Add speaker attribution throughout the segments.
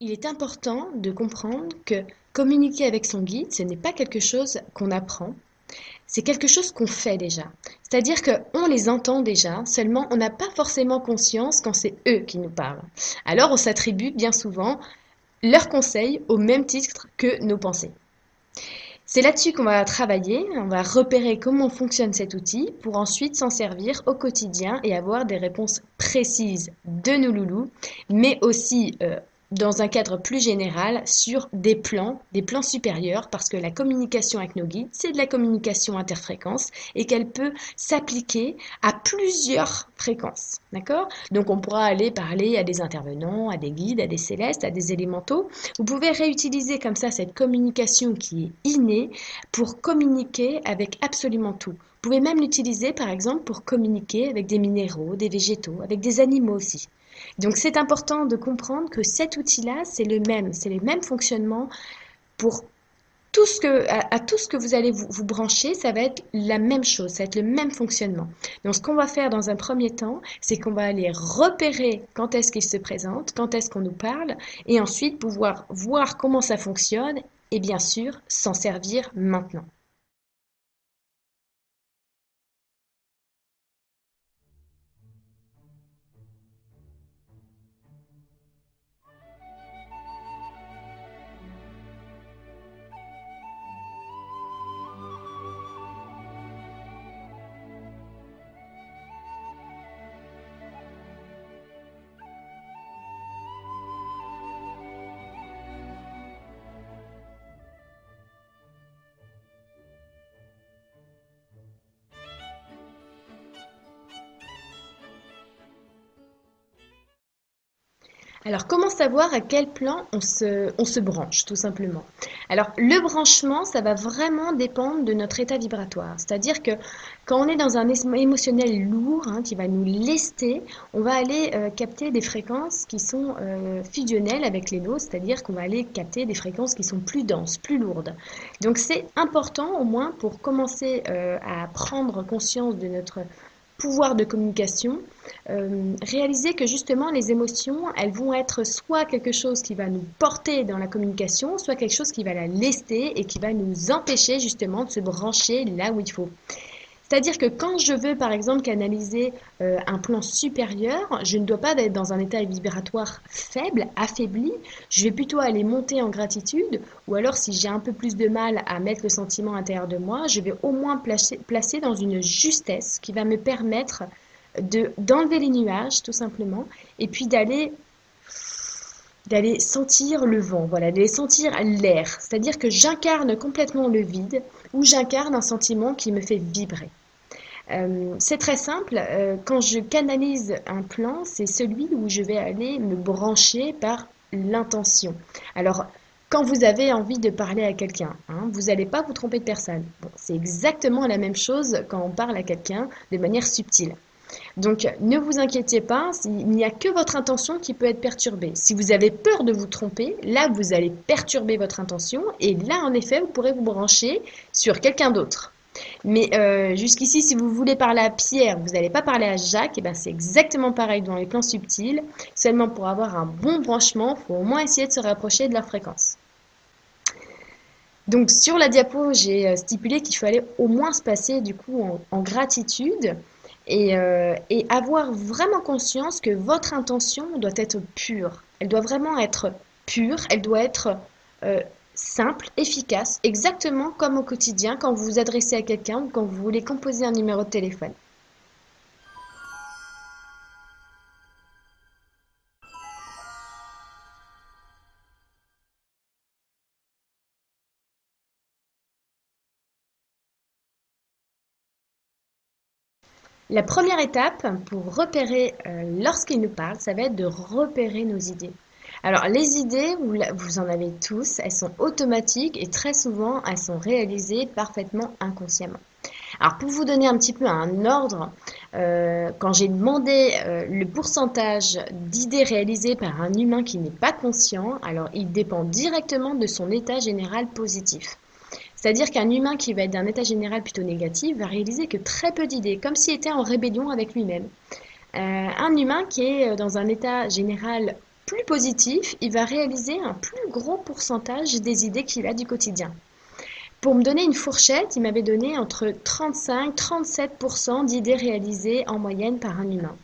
Speaker 1: Il est important de comprendre que communiquer avec son guide, ce n'est pas quelque chose qu'on apprend, c'est quelque chose qu'on fait déjà. C'est-à-dire qu'on les entend déjà, seulement on n'a pas forcément conscience quand c'est eux qui nous parlent. Alors on s'attribue bien souvent leurs conseils au même titre que nos pensées. C'est là-dessus qu'on va travailler, on va repérer comment fonctionne cet outil pour ensuite s'en servir au quotidien et avoir des réponses précises de nos loulous, mais aussi euh, dans un cadre plus général sur des plans, des plans supérieurs, parce que la communication avec nos guides, c'est de la communication interfréquence et qu'elle peut s'appliquer à plusieurs fréquences. D'accord? Donc on pourra aller parler à des intervenants, à des guides, à des célestes, à des élémentaux. Vous pouvez réutiliser comme ça cette communication qui est innée pour communiquer avec absolument tout. Vous pouvez même l'utiliser par exemple pour communiquer avec des minéraux, des végétaux, avec des animaux aussi. Donc c'est important de comprendre que cet outil-là, c'est le même, c'est les mêmes fonctionnements pour tout ce que, à, tout ce que vous allez vous, brancher, ça va être la même chose, ça va être le même fonctionnement. Donc ce qu'on va faire dans un premier temps, c'est qu'on va aller repérer quand est-ce qu'il se présente, quand est-ce qu'on nous parle, et ensuite pouvoir voir comment ça fonctionne et bien sûr s'en servir maintenant. Alors, comment savoir à quel plan on se, branche, tout simplement? Alors, le branchement, ça va vraiment dépendre de notre état vibratoire. C'est-à-dire que quand on est dans un émotionnel lourd, hein, qui va nous lester, on va aller euh, capter des fréquences qui sont euh, fusionnelles avec les nôtres, c'est-à-dire qu'on va aller capter des fréquences qui sont plus denses, plus lourdes. Donc, c'est important, au moins, pour commencer euh, à prendre conscience de notre pouvoir de communication, euh, réaliser que justement les émotions, elles vont être soit quelque chose qui va nous porter dans la communication, soit quelque chose qui va la lester et qui va nous empêcher justement de se brancher là où il faut. C'est-à-dire que quand je veux, par exemple, canaliser euh, un plan supérieur, je ne dois pas être dans un état vibratoire faible, affaibli. Je vais plutôt aller monter en gratitude. Ou alors, si j'ai un peu plus de mal à mettre le sentiment à l'intérieur de moi, je vais au moins placer, placer dans une justesse qui va me permettre de d'enlever les nuages, tout simplement, et puis d'aller d'aller sentir le vent, voilà, d'aller sentir l'air. C'est-à-dire que j'incarne complètement le vide ou j'incarne un sentiment qui me fait vibrer. Euh, c'est très simple, euh, quand je canalise un plan, c'est celui où je vais aller me brancher par l'intention. Alors, quand vous avez envie de parler à quelqu'un, hein, vous n'allez pas vous tromper de personne. c'est exactement la même chose quand on parle à quelqu'un de manière subtile. Donc ne vous inquiétez pas, il n'y a que votre intention qui peut être perturbée. Si vous avez peur de vous tromper, là vous allez perturber votre intention et là en effet vous pourrez vous brancher sur quelqu'un d'autre. Mais euh, jusqu'ici, si vous voulez parler à Pierre, vous n'allez pas parler à Jacques, et ben c'est exactement pareil dans les plans subtils. Seulement pour avoir un bon branchement, il faut au moins essayer de se rapprocher de leur fréquence. Donc sur la diapo, j'ai euh, stipulé qu'il fallait au moins se passer du coup en gratitude euh, et, avoir vraiment conscience que votre intention doit être pure. Elle doit vraiment être pure, elle doit être simple, efficace, exactement comme au quotidien quand vous vous adressez à quelqu'un ou quand vous voulez composer un numéro de téléphone. La première étape pour repérer euh, lorsqu'il nous parle, ça va être de repérer nos idées. Alors les idées, vous, en avez tous, elles sont automatiques et très souvent elles sont réalisées parfaitement inconsciemment. Alors pour vous donner un petit peu un ordre, euh, quand j'ai demandé euh, le pourcentage d'idées réalisées par un humain qui n'est pas conscient, alors il dépend directement de son état général positif. C'est-à-dire qu'un humain qui va être d'un état général plutôt négatif va réaliser que très peu d'idées, comme s'il était en rébellion avec lui-même. Euh, un humain qui est dans un état général plus positif, il va réaliser un plus gros pourcentage des idées qu'il a du quotidien. Pour me donner une fourchette, il m'avait donné entre 35-37% d'idées réalisées en moyenne par un humain.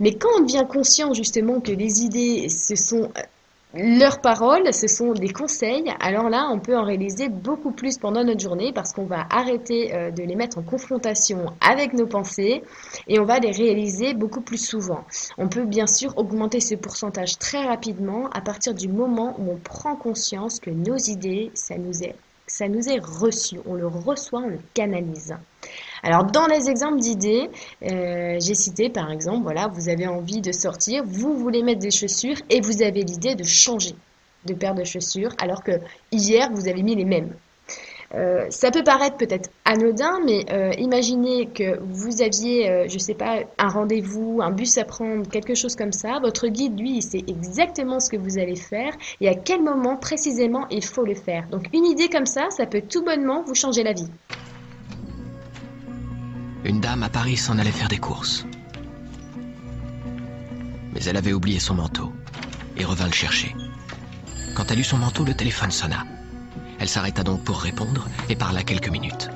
Speaker 1: Mais quand on devient conscient justement que les idées, ce sont euh, leurs paroles, ce sont des conseils, alors là, on peut en réaliser beaucoup plus pendant notre journée parce qu'on va arrêter euh, de les mettre en confrontation avec nos pensées et on va les réaliser beaucoup plus souvent. On peut bien sûr augmenter ce pourcentage très rapidement à partir du moment où on prend conscience que nos idées, ça nous est, ça nous est reçu, on le reçoit, on le canalise. Alors dans les exemples d'idées, euh, j'ai cité par exemple, voilà, vous avez envie de sortir, vous voulez mettre des chaussures et vous avez l'idée de changer de paire de chaussures alors que hier vous avez mis les mêmes. Euh, ça peut paraître peut-être anodin, mais euh, imaginez que vous aviez, je ne sais pas, un rendez-vous, un bus à prendre, quelque chose comme ça. Votre guide, lui, il sait exactement ce que vous allez faire et à quel moment précisément il faut le faire. Donc une idée comme ça, ça peut tout bonnement vous changer la vie.
Speaker 2: Une dame à Paris s'en allait faire des courses. Mais elle avait oublié son manteau et revint le chercher. Quand elle eut son manteau, le téléphone sonna. Elle s'arrêta donc pour répondre et parla quelques minutes.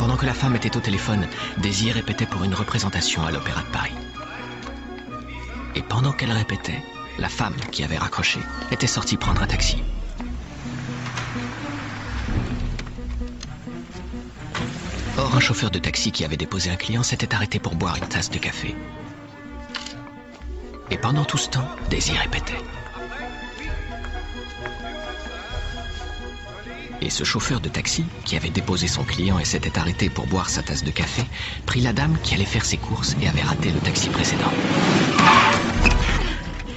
Speaker 2: Pendant que la femme était au téléphone, Daisy répétait pour une représentation à l'Opéra de Paris. Et pendant qu'elle répétait, la femme qui avait raccroché était sortie prendre un taxi. Un chauffeur de taxi qui avait déposé un client s'était arrêté pour boire une tasse de café. Et pendant tout ce temps, Daisy répétait. Et ce chauffeur de taxi, qui avait déposé son client et s'était arrêté pour boire sa tasse de café, prit la dame qui allait faire ses courses et avait raté le taxi précédent.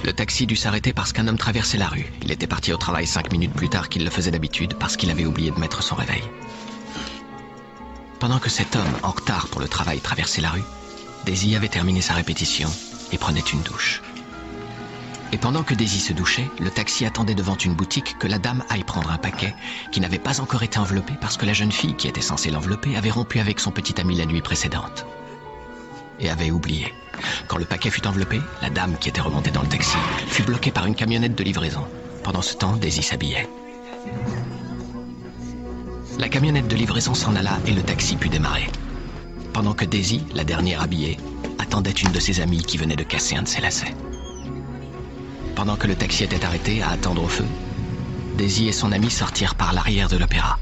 Speaker 2: Le taxi dut s'arrêter parce qu'un homme traversait la rue. Il était parti au travail cinq minutes plus tard qu'il le faisait d'habitude parce qu'il avait oublié de mettre son réveil. Pendant que cet homme, en retard pour le travail, traversait la rue, Daisy avait terminé sa répétition et prenait une douche. Et pendant que Daisy se douchait, le taxi attendait devant une boutique que la dame aille prendre un paquet qui n'avait pas encore été enveloppé parce que la jeune fille qui était censée l'envelopper avait rompu avec son petit ami la nuit précédente. Et avait oublié. Quand le paquet fut enveloppé, la dame qui était remontée dans le taxi fut bloquée par une camionnette de livraison. Pendant ce temps, Daisy s'habillait. La camionnette de livraison s'en alla et le taxi put démarrer. Pendant que Daisy, la dernière habillée, attendait une de ses amies qui venait de casser un de ses lacets. Pendant que le taxi était arrêté à attendre au feu, Daisy et son amie sortirent par l'arrière de l'opéra.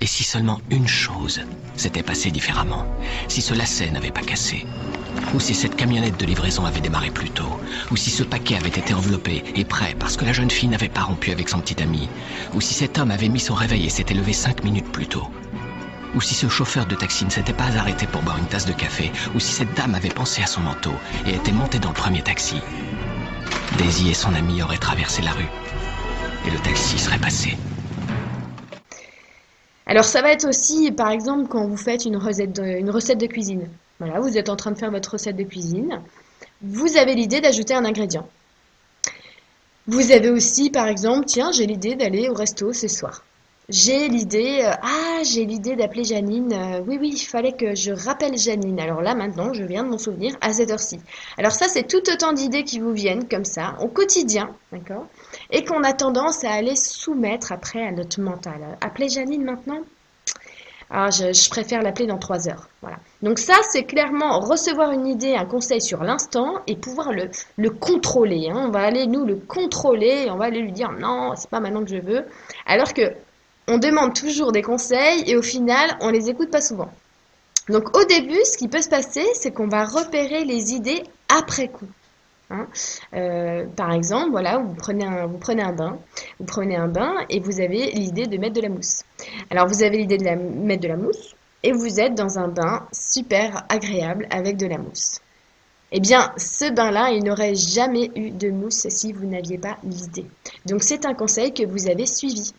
Speaker 2: Et si seulement une chose s'était passée différemment, si ce lacet n'avait pas cassé, ou si cette camionnette de livraison avait démarré plus tôt, ou si ce paquet avait été enveloppé et prêt parce que la jeune fille n'avait pas rompu avec son petit ami, ou si cet homme avait mis son réveil et s'était levé cinq minutes plus tôt, ou si ce chauffeur de taxi ne s'était pas arrêté pour boire une tasse de café, ou si cette dame avait pensé à son manteau et était montée dans le premier taxi, Daisy et son ami auraient traversé la rue. Et le taxi serait passé.
Speaker 1: Alors ça va être aussi, par exemple, quand vous faites une recette de, cuisine. Voilà, vous êtes en train de faire votre recette de cuisine. Vous avez l'idée d'ajouter un ingrédient. Vous avez aussi, par exemple, tiens, j'ai l'idée d'aller au resto ce soir. J'ai l'idée, euh, ah, j'ai l'idée d'appeler Janine. Euh, oui, oui, il fallait que je rappelle Janine. Alors là, maintenant, je viens de m'en souvenir à cette heure-ci. Alors ça, c'est tout autant d'idées qui vous viennent comme ça, au quotidien, d'accord? Et qu'on a tendance à aller soumettre après à notre mental. Appeler Janine maintenant ah, je, préfère l'appeler dans trois heures. Donc ça, c'est clairement recevoir une idée, un conseil sur l'instant et pouvoir le, le contrôler. Hein. On va aller nous le contrôler, on va aller lui dire non, c'est pas maintenant que je veux. Alors que on demande toujours des conseils et au final, on les écoute pas souvent. Donc au début, ce qui peut se passer, c'est qu'on va repérer les idées après coup. Hein. Euh, par exemple, voilà, vous prenez, un, vous prenez un bain, vous prenez un bain et vous avez l'idée de mettre de la mousse. Alors vous avez l'idée de mettre de la mousse et vous êtes dans un bain super agréable avec de la mousse. Eh bien, ce bain-là, il n'aurait jamais eu de mousse si vous n'aviez pas l'idée. Donc c'est un conseil que vous avez suivi.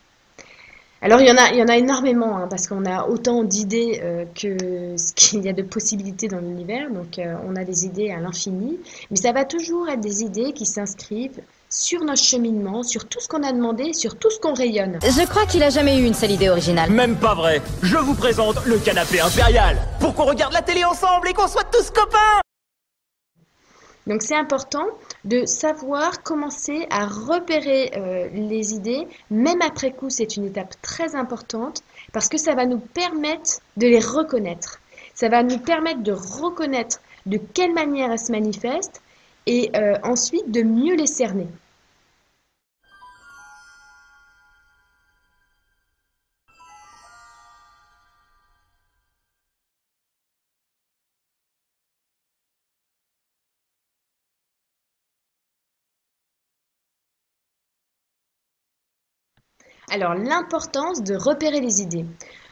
Speaker 1: Alors il y en a, il y en a énormément, hein, parce qu'on a autant d'idées euh, que ce qu'il y a de possibilités dans l'univers, donc euh, on a des idées à l'infini, mais ça va toujours être des idées qui s'inscrivent sur notre cheminement, sur tout ce qu'on a demandé, sur tout ce qu'on rayonne.
Speaker 3: Je crois qu'il a jamais eu une seule idée originale.
Speaker 4: Même pas vrai. Je vous présente le canapé impérial, pour qu'on regarde la télé ensemble et qu'on soit tous copains
Speaker 1: Donc c'est important de savoir commencer à repérer euh, les idées, même après coup, c'est une étape très importante parce que ça va nous permettre de les reconnaître. Ça va nous permettre de reconnaître de quelle manière elles se manifestent et euh, ensuite de mieux les cerner. Alors, l'importance de repérer les idées.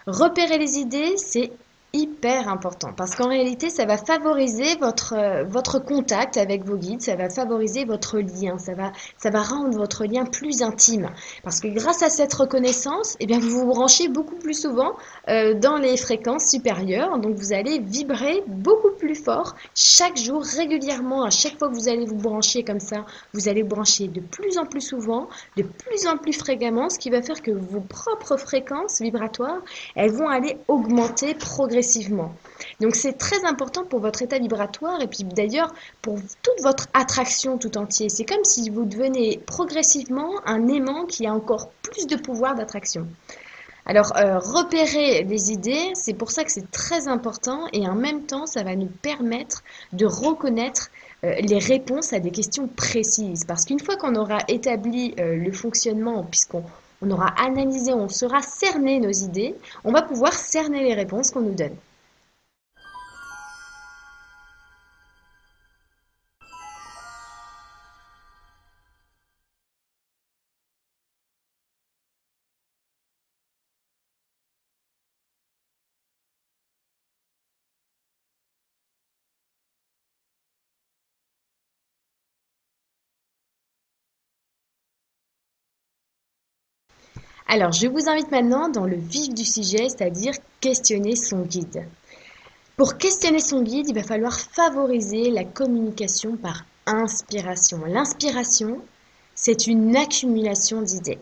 Speaker 1: Repérer les idées, c'est hyper important. Parce qu'en réalité, ça va favoriser votre, euh, votre contact avec vos guides, ça va favoriser votre lien, ça va, ça va rendre votre lien plus intime. Parce que grâce à cette reconnaissance, eh bien, vous vous branchez beaucoup plus souvent euh, dans les fréquences supérieures, donc vous allez vibrer beaucoup plus fort chaque jour, régulièrement, à chaque fois que vous allez vous brancher comme ça, vous allez brancher de plus en plus souvent, de plus en plus fréquemment, ce qui va faire que vos propres fréquences vibratoires, elles vont aller augmenter progressivement donc c'est très important pour votre état vibratoire et puis d'ailleurs pour toute votre attraction tout entier. C'est comme si vous devenez progressivement un aimant qui a encore plus de pouvoir d'attraction. Alors, euh, repérer les idées, c'est pour ça que c'est très important et en même temps, ça va nous permettre de reconnaître euh, les réponses à des questions précises. Parce qu'une fois qu'on aura établi euh, le fonctionnement, puisqu'on on aura analysé, on saura cerner nos idées, on va pouvoir cerner les réponses qu'on nous donne. Alors, je vous invite maintenant dans le vif du sujet, c'est-à-dire questionner son guide. Pour questionner son guide, il va falloir favoriser la communication par inspiration. L'inspiration, c'est une accumulation d'idées.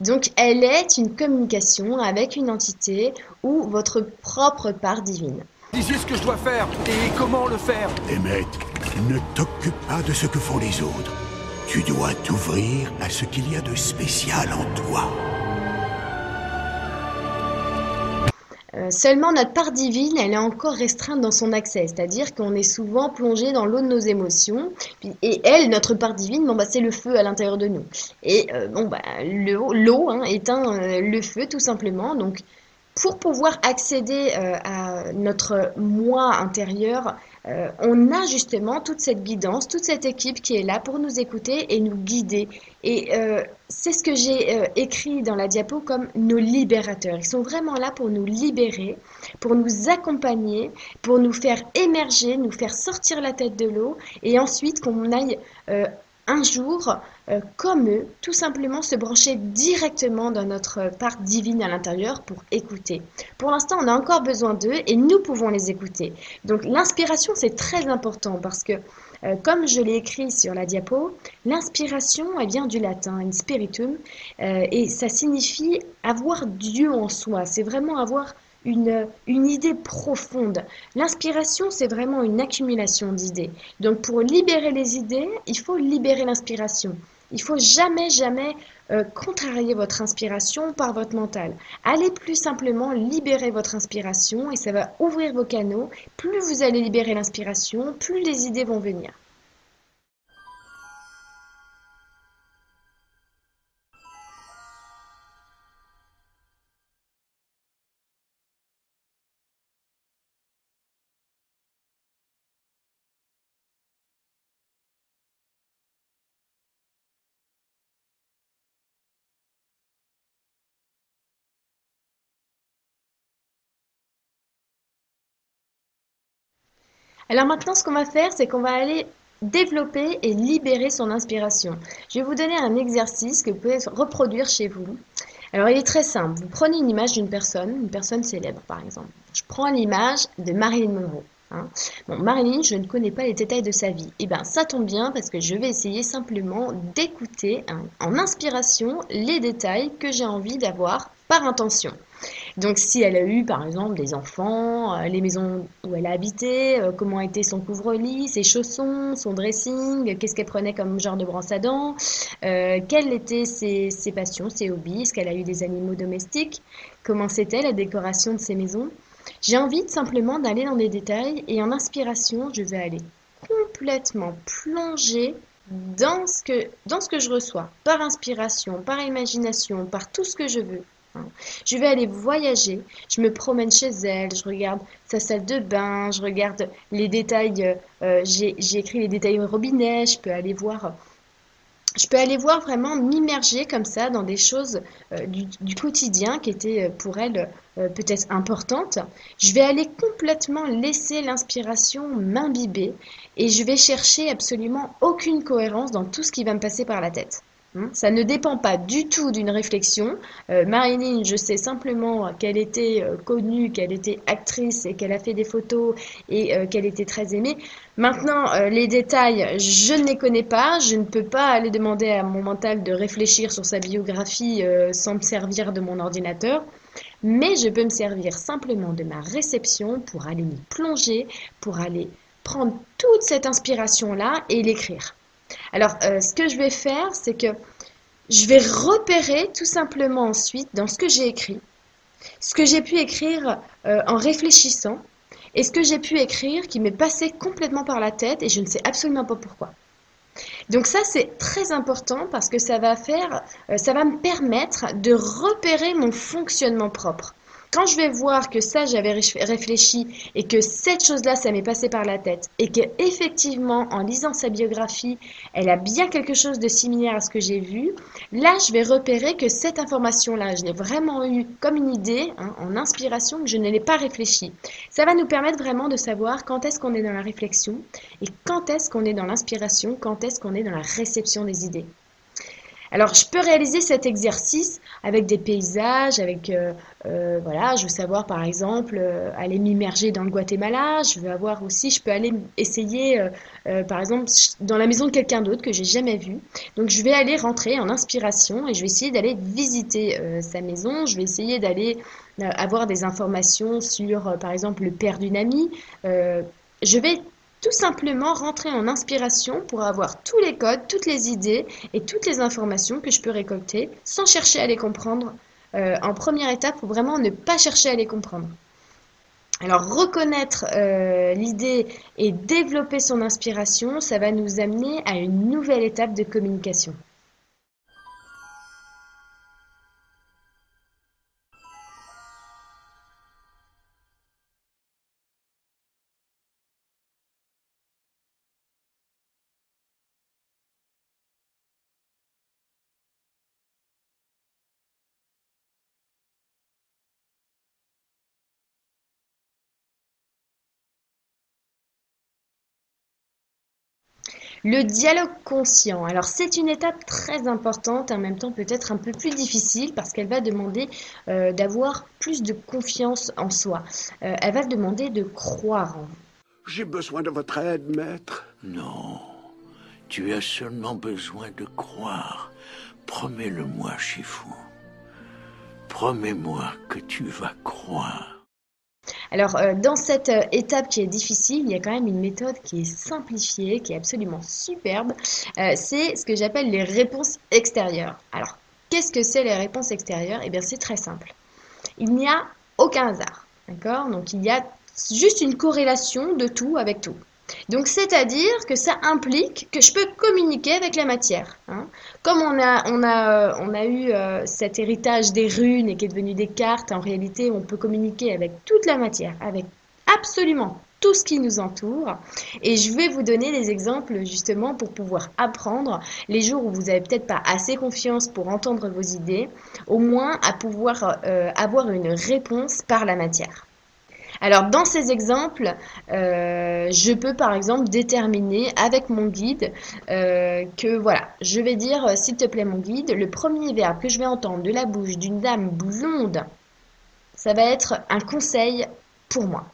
Speaker 1: Donc, elle est une communication avec une entité ou votre propre part divine.
Speaker 5: Dis ce que je dois faire et comment le faire.
Speaker 6: Emmett, ne t'occupe pas de ce que font les autres. Tu dois t'ouvrir à ce qu'il y a de spécial en toi.
Speaker 1: Seulement notre part divine, elle est encore restreinte dans son accès, c'est-à-dire qu'on est souvent plongé dans l'eau de nos émotions. Et elle, notre part divine, bon bah c'est le feu à l'intérieur de nous. Et euh, bon bah l'eau hein, éteint euh, le feu tout simplement. Donc pour pouvoir accéder à notre moi intérieur, euh, on a justement toute cette guidance, toute cette équipe qui est là pour nous écouter et nous guider. Et euh, c'est ce que j'ai euh, écrit dans la diapo comme nos libérateurs. Ils sont vraiment là pour nous libérer, pour nous accompagner, pour nous faire émerger, nous faire sortir la tête de l'eau et ensuite qu'on aille un jour, euh, comme eux, tout simplement se brancher directement dans notre part divine à l'intérieur pour écouter. Pour l'instant, on a encore besoin d'eux et nous pouvons les écouter. Donc l'inspiration, c'est très important parce que, euh, comme je l'ai écrit sur la diapo, l'inspiration, vient du latin, inspiritum, euh, et ça signifie avoir Dieu en soi. C'est vraiment avoir une, une idée profonde. L'inspiration, c'est vraiment une accumulation d'idées. Donc pour libérer les idées, il faut libérer l'inspiration. Il faut jamais, jamais euh, contrarier votre inspiration par votre mental. Allez plus simplement libérer votre inspiration et ça va ouvrir vos canaux. Plus vous allez libérer l'inspiration, plus les idées vont venir. Alors maintenant, ce qu'on va faire, c'est qu'on va aller développer et libérer son inspiration. Je vais vous donner un exercice que vous pouvez reproduire chez vous. Alors il est très simple. Vous prenez une image d'une personne, une personne célèbre par exemple. Je prends l'image de Marilyn Monroe. Hein. Bon, Marilyn, je ne connais pas les détails de sa vie. Eh bien, ça tombe bien parce que je vais essayer simplement d'écouter hein, en inspiration les détails que j'ai envie d'avoir par intention. Donc si elle a eu par exemple des enfants, euh, les maisons où elle a habité, euh, comment était son couvre-lit, ses chaussons, son dressing, qu'est-ce qu'elle prenait comme genre de brosse à dents, euh, quelles étaient ses, passions, ses hobbies, est-ce qu'elle a eu des animaux domestiques, comment c'était la décoration de ses maisons. J'ai envie simplement d'aller dans des détails et en inspiration, je vais aller complètement plonger dans ce que, dans ce que je reçois, par inspiration, par imagination, par tout ce que je veux. Je vais aller voyager, je me promène chez elle, je regarde sa salle de bain, je regarde les détails, euh, euh, j'ai écrit les détails au robinet, je peux aller voir je peux aller voir vraiment m'immerger comme ça dans des choses euh, du, quotidien qui étaient pour elle peut-être importantes. Je vais aller complètement laisser l'inspiration m'imbiber et je vais chercher absolument aucune cohérence dans tout ce qui va me passer par la tête. Hein, Ça ne dépend pas du tout d'une réflexion. Euh, Marilyn, je sais simplement qu'elle était euh, connue, qu'elle était actrice et qu'elle a fait des photos et euh, qu'elle était très aimée. Maintenant, les détails, je ne les connais pas. Je ne peux pas aller demander à mon mental de réfléchir sur sa biographie sans me servir de mon ordinateur. Mais je peux me servir simplement de ma réception pour aller m'y plonger, pour aller prendre toute cette inspiration-là et l'écrire. Alors, euh, ce que je vais faire, c'est que je vais repérer tout simplement ensuite dans ce que j'ai écrit, ce que j'ai pu écrire euh, en réfléchissant et ce que j'ai pu écrire qui m'est passé complètement par la tête et je ne sais absolument pas pourquoi. Donc ça, c'est très important parce que ça va faire, euh, ça va me permettre de repérer mon fonctionnement propre. Quand je vais voir que ça, j'avais réf- réfléchi et que cette chose-là, ça m'est passé par la tête et que effectivement, en lisant sa biographie, elle a bien quelque chose de similaire à ce que j'ai vu, là, je vais repérer que cette information-là, je l'ai vraiment eue comme une idée, hein, en inspiration, que je ne l'ai pas réfléchie. Ça va nous permettre vraiment de savoir quand est-ce qu'on est dans la réflexion et quand est-ce qu'on est dans l'inspiration, quand est-ce qu'on est dans la réception des idées. Alors, je peux réaliser cet exercice avec des paysages, avec, euh, euh, voilà, je veux savoir par exemple euh, aller m'immerger dans le Guatemala. Je veux avoir aussi, je peux aller essayer, euh, par exemple, dans la maison de quelqu'un d'autre que j'ai jamais vu. Donc, je vais aller rentrer en inspiration et je vais essayer d'aller visiter sa maison. Je vais essayer d'aller avoir des informations sur, par exemple, le père d'une amie. Je vais tout simplement rentrer en inspiration pour avoir tous les codes, toutes les idées et toutes les informations que je peux récolter sans chercher à les comprendre euh, en première étape pour vraiment ne pas chercher à les comprendre. Alors reconnaître euh, l'idée et développer son inspiration, ça va nous amener à une nouvelle étape de communication. Le dialogue conscient. Alors c'est une étape très importante, en même temps peut-être un peu plus difficile parce qu'elle va demander euh, d'avoir plus de confiance en soi. Euh, elle va demander de croire en vous.
Speaker 6: J'ai besoin de votre aide, maître.
Speaker 7: Non, tu as seulement besoin de croire. Promets-le-moi, Chifu. Promets-moi que tu vas croire.
Speaker 1: Alors, euh, dans cette euh, étape qui est difficile, il y a quand même une méthode qui est simplifiée, qui est absolument superbe. Euh, c'est ce que j'appelle les réponses extérieures. Alors, qu'est-ce que c'est les réponses extérieures? Eh bien, c'est très simple. Il n'y a aucun hasard, d'accord? Donc, il y a juste une corrélation de tout avec tout. Donc, c'est-à-dire que ça implique que je peux communiquer avec la matière. hein. Comme on a, on a, euh, on a eu euh, cet héritage des runes et qui est devenu des cartes, en réalité, on peut communiquer avec toute la matière, avec absolument tout ce qui nous entoure. Et je vais vous donner des exemples justement pour pouvoir apprendre les jours où vous n'avez peut-être pas assez confiance pour entendre vos idées, au moins à pouvoir euh, avoir une réponse par la matière. Alors, dans ces exemples, euh, je peux par exemple déterminer avec mon guide euh, que voilà, je vais dire, euh, s'il te plaît, mon guide, le premier verbe que je vais entendre de la bouche d'une dame blonde, ça va être un conseil pour moi.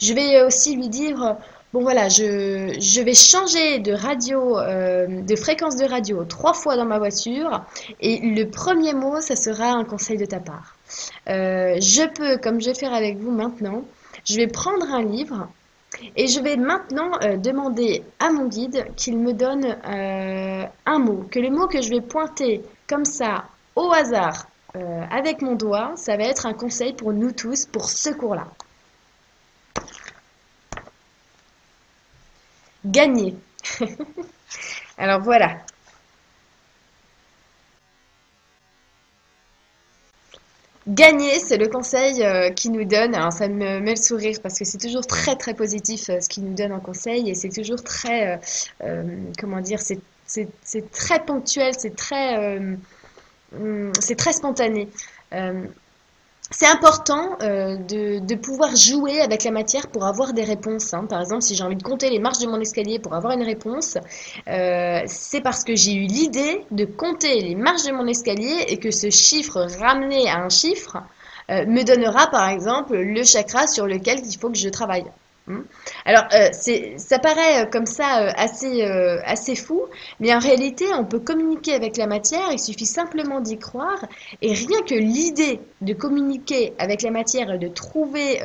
Speaker 1: Je vais aussi lui dire, bon voilà, je, vais changer de radio, de fréquence de radio trois fois dans ma voiture, et le premier mot, ça sera un conseil de ta part. Euh, je peux, comme je vais faire avec vous maintenant, je vais prendre un livre et je vais maintenant euh, demander à mon guide qu'il me donne euh, un mot, que le mot que je vais pointer comme ça au hasard avec mon doigt, ça va être un conseil pour nous tous pour ce cours-là. Gagner. Alors voilà, Gagner, c'est le conseil euh, qui nous donne. Alors ça me met le sourire parce que c'est toujours très très positif euh, ce qu'il nous donne en conseil. Et c'est toujours très, euh, comment dire, c'est très ponctuel, c'est très, hum, c'est très spontané c'est important euh, de, pouvoir jouer avec la matière pour avoir des réponses. Hein. Par exemple, si j'ai envie de compter les marches de mon escalier pour avoir une réponse, euh, c'est parce que j'ai eu l'idée de compter les marches de mon escalier et que ce chiffre ramené à un chiffre euh, me donnera par exemple le chakra sur lequel il faut que je travaille. Hmm. Alors, euh, ça paraît euh, comme ça euh, assez, assez fou, mais en réalité, on peut communiquer avec la matière, il suffit simplement d'y croire, et rien que l'idée de communiquer avec la matière de trouver,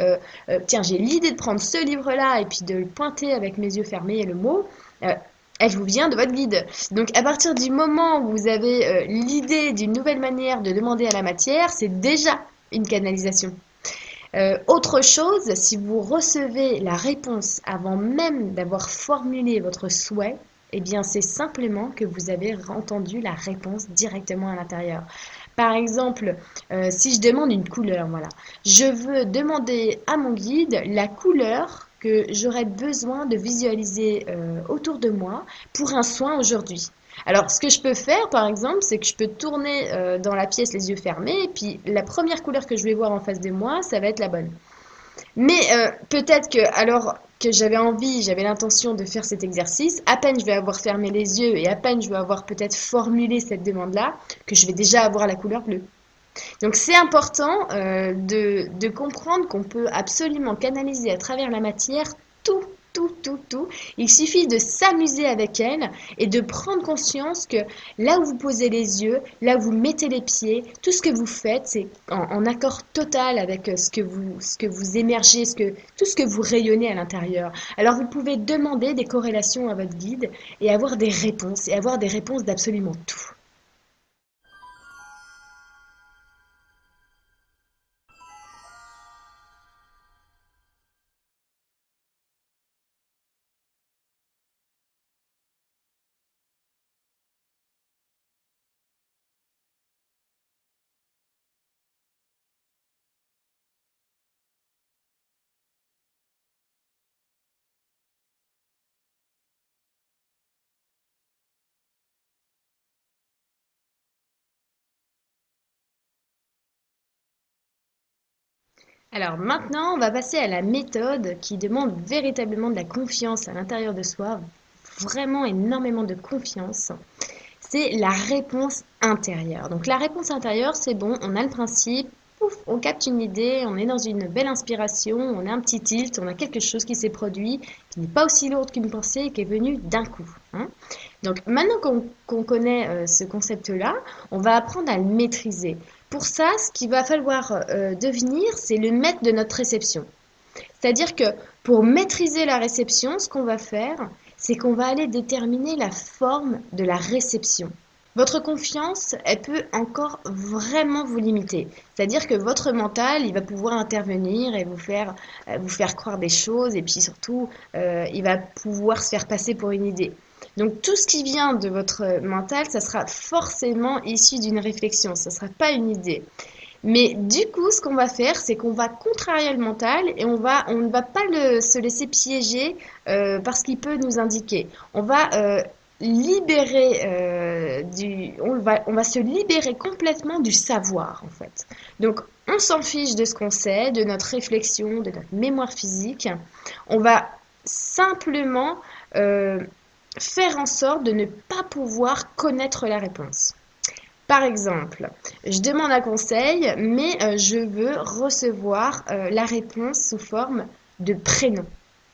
Speaker 1: tiens, j'ai l'idée de prendre ce livre-là et puis de le pointer avec mes yeux fermés et le mot, elle vous vient de votre guide. Donc à partir du moment où vous avez l'idée d'une nouvelle manière de demander à la matière, c'est déjà une canalisation. Euh, autre chose, si vous recevez la réponse avant même d'avoir formulé votre souhait, eh bien c'est simplement que vous avez entendu la réponse directement à l'intérieur. Par exemple, euh, si je demande une couleur, voilà, je veux demander à mon guide la couleur que j'aurais besoin de visualiser euh, autour de moi pour un soin aujourd'hui. Alors, ce que je peux faire, par exemple, c'est que je peux tourner euh, dans la pièce les yeux fermés, et puis la première couleur que je vais voir en face de moi, ça va être la bonne. Mais euh, peut-être que, alors que j'avais envie, j'avais l'intention de faire cet exercice, à peine je vais avoir fermé les yeux et à peine je vais avoir peut-être formulé cette demande-là, que je vais déjà avoir la couleur bleue. Donc c'est important euh, de, de comprendre qu'on peut absolument canaliser à travers la matière tout tout, tout. Il suffit de s'amuser avec elle et de prendre conscience que là où vous posez les yeux, là où vous mettez les pieds, tout ce que vous faites, c'est en, accord total avec euh, ce que vous, ce que vous émergez, ce que, tout ce que vous rayonnez à l'intérieur. Alors vous pouvez demander des corrélations à votre guide et avoir des réponses, et avoir des réponses d'absolument tout. Alors maintenant, on va passer à la méthode qui demande véritablement de la confiance à l'intérieur de soi, vraiment énormément de confiance. C'est la réponse intérieure. Donc la réponse intérieure, c'est bon, on a le principe, on capte une idée, on est dans une belle inspiration, on a un petit tilt, on a quelque chose qui s'est produit, qui n'est pas aussi lourd qu'une pensée et qui est venu d'un coup. Hein. Donc maintenant qu'on connaît euh, ce concept-là, on va apprendre à le maîtriser. Pour ça, ce qu'il va falloir euh, devenir, c'est le maître de notre réception. C'est-à-dire que pour maîtriser la réception, ce qu'on va faire, c'est qu'on va aller déterminer la forme de la réception. Votre confiance, elle peut encore vraiment vous limiter. C'est-à-dire que votre mental, il va pouvoir intervenir et vous faire, euh, vous faire croire des choses et puis surtout, euh, il va pouvoir se faire passer pour une idée. Donc tout ce qui vient de votre mental, ça sera forcément issu d'une réflexion, ça ne sera pas une idée. Mais du coup, ce qu'on va faire, c'est qu'on va contrarier le mental et on, va, on ne va pas le, se laisser piéger euh, parce qu'il peut nous indiquer. On va euh, libérer euh, du, on va, se libérer complètement du savoir en fait. Donc on s'en fiche de ce qu'on sait, de notre réflexion, de notre mémoire physique. On va simplement faire en sorte de ne pas pouvoir connaître la réponse. Par exemple, je demande un conseil, mais euh, je veux recevoir euh, la réponse sous forme de prénom.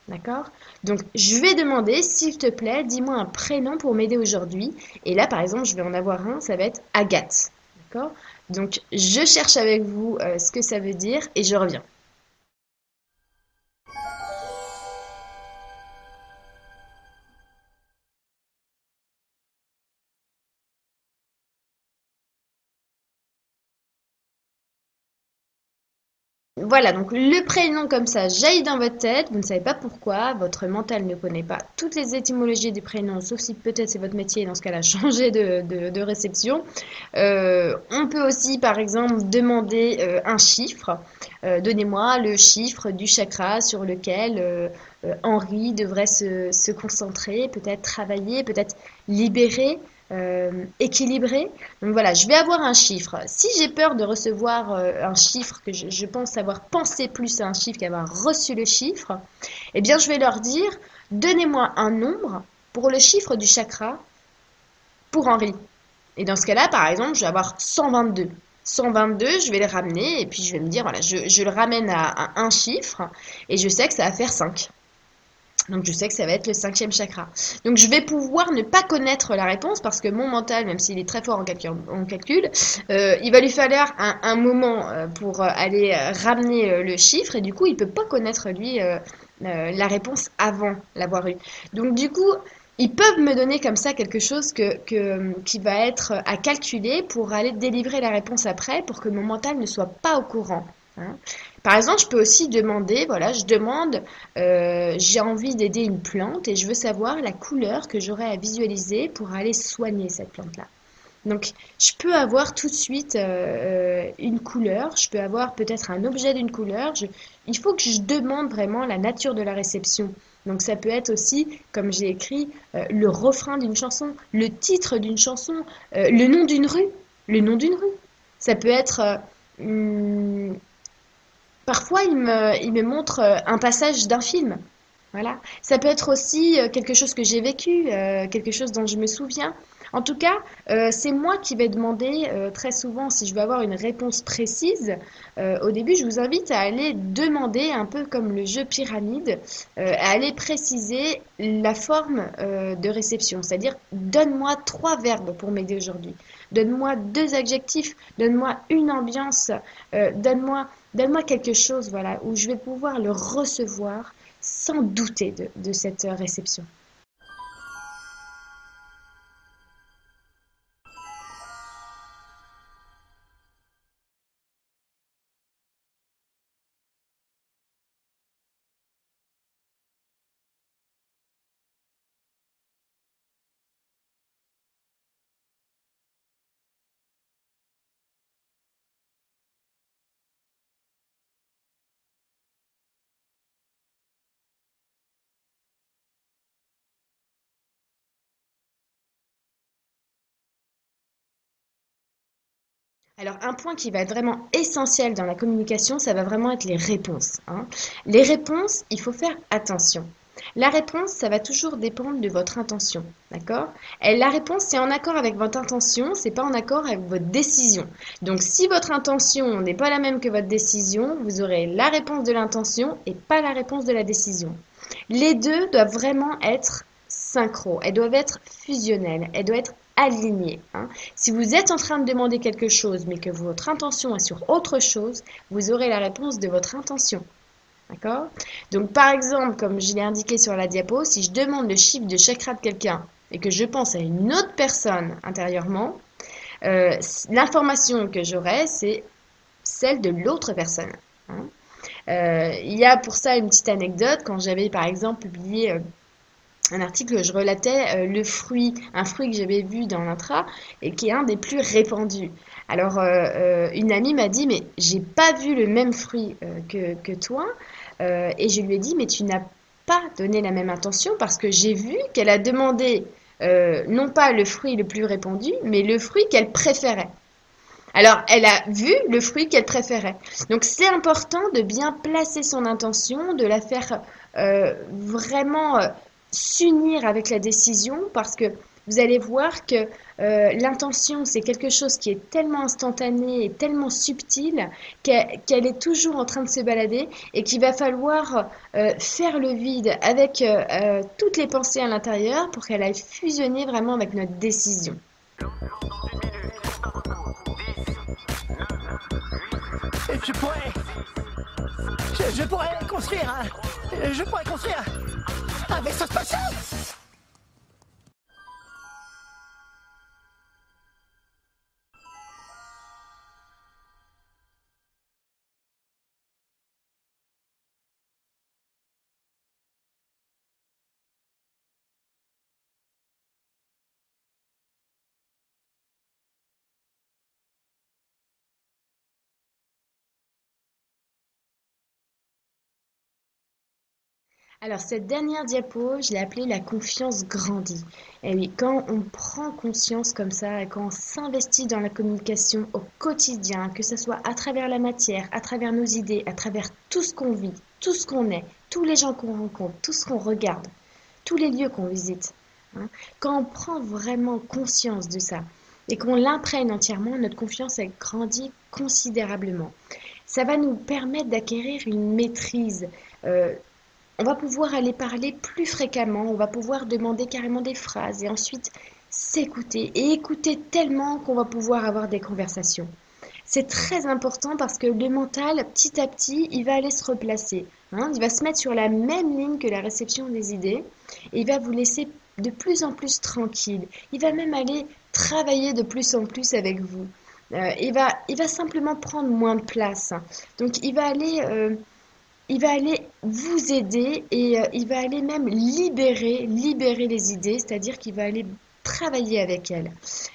Speaker 1: D'accord? Donc, je vais demander, s'il te plaît, dis-moi un prénom pour m'aider aujourd'hui. Et là, par exemple, je vais en avoir un, ça va être Agathe. D'accord? Donc, je cherche avec vous euh, ce que ça veut dire et je reviens. Voilà, donc le prénom comme ça jaillit dans votre tête, vous ne savez pas pourquoi, votre mental ne connaît pas toutes les étymologies du prénom, sauf si peut-être c'est votre métier, dans ce cas-là, changer de, réception. Euh, on peut aussi, par exemple, demander euh, un chiffre. Euh, donnez-moi le chiffre du chakra sur lequel Henri devrait se, se concentrer, peut-être travailler, peut-être libérer. Euh, équilibré. Donc voilà, je vais avoir un chiffre. Si j'ai peur de recevoir euh, un chiffre, que je, pense avoir pensé plus à un chiffre qu'avoir reçu le chiffre, eh bien je vais leur dire, donnez-moi un nombre pour le chiffre du chakra pour Henri. Et dans ce cas-là, par exemple, je vais avoir 122. 122, je vais le ramener et puis je vais me dire, voilà, je, le ramène à, à, un chiffre et je sais que ça va faire 5. Donc je sais que ça va être le cinquième chakra. Donc je vais pouvoir ne pas connaître la réponse parce que mon mental, même s'il est très fort en calcul, euh, il va lui falloir un, moment euh, pour euh, aller ramener le chiffre et du coup il peut pas connaître lui la réponse avant l'avoir eu. Donc du coup ils peuvent me donner comme ça quelque chose que, qui va être à calculer pour aller délivrer la réponse après pour que mon mental ne soit pas au courant. Hein. Par exemple, je peux aussi demander, voilà, je demande, euh, j'ai envie d'aider une plante et je veux savoir la couleur que j'aurai à visualiser pour aller soigner cette plante-là. Donc, je peux avoir tout de suite euh, euh, une couleur, je peux avoir peut-être un objet d'une couleur. il faut que je demande vraiment la nature de la réception. Donc, ça peut être aussi, comme j'ai écrit, le refrain d'une chanson, le titre d'une chanson, le nom d'une rue, le nom d'une rue. Ça peut être hum, Parfois, il me, montre euh, un passage d'un film. Voilà. Ça peut être aussi euh, quelque chose que j'ai vécu, euh, quelque chose dont je me souviens. En tout cas, c'est moi qui vais demander très souvent si je veux avoir une réponse précise. au début, je vous invite à aller demander, un peu comme le jeu pyramide, à aller préciser la forme de réception. C'est-à-dire, donne-moi trois verbes pour m'aider aujourd'hui. Donne-moi deux adjectifs. Donne-moi une ambiance. donne-moi Donne-moi quelque chose, voilà, où je vais pouvoir le recevoir sans douter de, cette réception. Alors un point qui va être vraiment essentiel dans la communication, ça va vraiment être les réponses. Hein. Les réponses, il faut faire attention. La réponse, ça va toujours dépendre de votre intention, d'accord? La réponse, c'est en accord avec votre intention, c'est pas en accord avec votre décision. Donc si votre intention n'est pas la même que votre décision, vous aurez la réponse de l'intention et pas la réponse de la décision. Les deux doivent vraiment être synchro, elles doivent être fusionnelles, elles doivent être aligné. Hein. Si vous êtes en train de demander quelque chose, mais que votre intention est sur autre chose, vous aurez la réponse de votre intention. D'accord? Donc, par exemple, comme je l'ai indiqué sur la diapo, si je demande le chiffre de chakra de quelqu'un et que je pense à une autre personne intérieurement, euh, l'information que j'aurai, c'est celle de l'autre personne. Hein. Euh, il y a pour ça une petite anecdote. Quand j'avais, par exemple, publié euh, un article où je relatais euh, le fruit, un fruit que j'avais vu dans l'intra et qui est un des plus répandus. Alors, euh, euh, une amie m'a dit, mais j'ai pas vu le même fruit que, que, toi. et je lui ai dit, mais tu n'as pas donné la même intention parce que j'ai vu qu'elle a demandé non pas le fruit le plus répandu, mais le fruit qu'elle préférait. Alors, elle a vu le fruit qu'elle préférait. Donc, c'est important de bien placer son intention, de la faire vraiment s'unir avec la décision parce que vous allez voir que euh, l'intention, c'est quelque chose qui est tellement instantané et tellement subtil qu'elle est toujours en train de se balader et qu'il va falloir euh, faire le vide avec euh, toutes les pensées à l'intérieur pour qu'elle aille fusionner vraiment avec notre décision.
Speaker 8: Je pourrais... Je, je pourrais construire un... Je pourrais construire un vaisseau spatial
Speaker 1: Alors cette dernière diapo, je l'ai appelée la confiance grandie. Et oui, quand on prend conscience comme ça et quand on s'investit dans la communication au quotidien, que ce soit à travers la matière, à travers nos idées, à travers tout ce qu'on vit, tout ce qu'on est, tous les gens qu'on rencontre, tout ce qu'on regarde, tous les lieux qu'on visite, hein, quand on prend vraiment conscience de ça et qu'on l'imprègne entièrement, notre confiance elle grandit considérablement. Ça va nous permettre d'acquérir une maîtrise. Euh, on va pouvoir aller parler plus fréquemment, on va pouvoir demander carrément des phrases et ensuite s'écouter et écouter tellement qu'on va pouvoir avoir des conversations. C'est très important parce que le mental, petit à petit, il va aller se replacer. Hein. il va se mettre sur la même ligne que la réception des idées et il va vous laisser de plus en plus tranquille. Il va même aller travailler de plus en plus avec vous. Euh, il, va, il va simplement prendre moins de place. Donc il va aller... Euh, il va aller vous aider et euh, il va aller même libérer, libérer les idées, c'est-à-dire qu'il va aller travailler avec elles.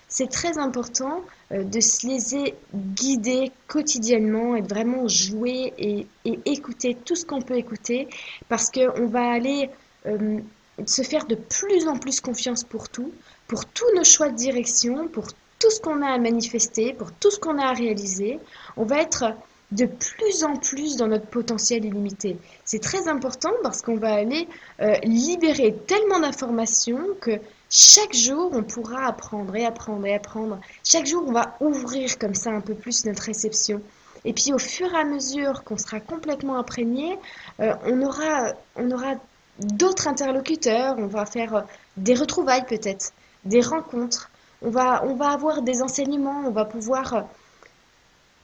Speaker 1: C'est très important euh, de se laisser guider quotidiennement et vraiment jouer et, écouter tout ce qu'on peut écouter parce qu'on va aller euh, se faire de plus en plus confiance pour tout, pour tous nos choix de direction, pour tout ce qu'on a à manifester, pour tout ce qu'on a à réaliser. On va être de plus en plus dans notre potentiel illimité. C'est très important parce qu'on va aller euh, libérer tellement d'informations que chaque jour, on pourra apprendre et apprendre et apprendre. Chaque jour, on va ouvrir comme ça un peu plus notre réception. Et puis au fur et à mesure qu'on sera complètement imprégné, euh, on aura, on aura d'autres interlocuteurs, on va faire euh, des retrouvailles peut-être, des rencontres, on va, on va avoir des enseignements, on va pouvoir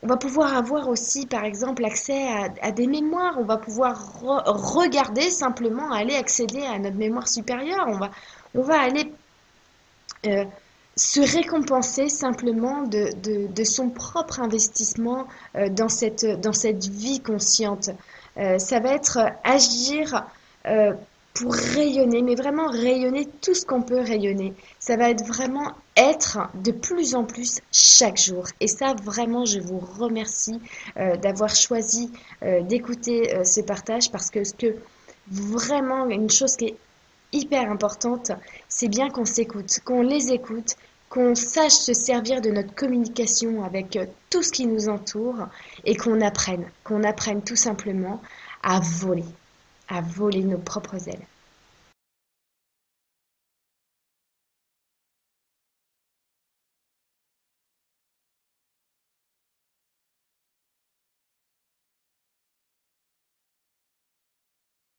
Speaker 1: va pouvoir avoir aussi, par exemple, accès à, des mémoires. On va pouvoir regarder simplement, aller accéder à notre mémoire supérieure. On va, on va aller euh, se récompenser simplement de, de, son propre investissement euh, dans, cette, dans cette vie consciente. Euh, ça va être agir pour rayonner, mais vraiment rayonner tout ce qu'on peut rayonner. Ça va être vraiment être de plus en plus chaque jour. Et ça, vraiment, je vous remercie euh, d'avoir choisi euh, d'écouter euh, ce partage parce que ce que vraiment, une chose qui est hyper importante, c'est bien qu'on s'écoute, qu'on les écoute, qu'on sache se servir de notre communication avec tout ce qui nous entoure et qu'on apprenne, qu'on apprenne tout simplement à voler à voler nos propres ailes.